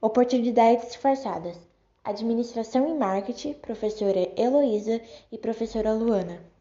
Oportunidades disfarçadas. Administração e Marketing, professora Heloísa e professora Luana.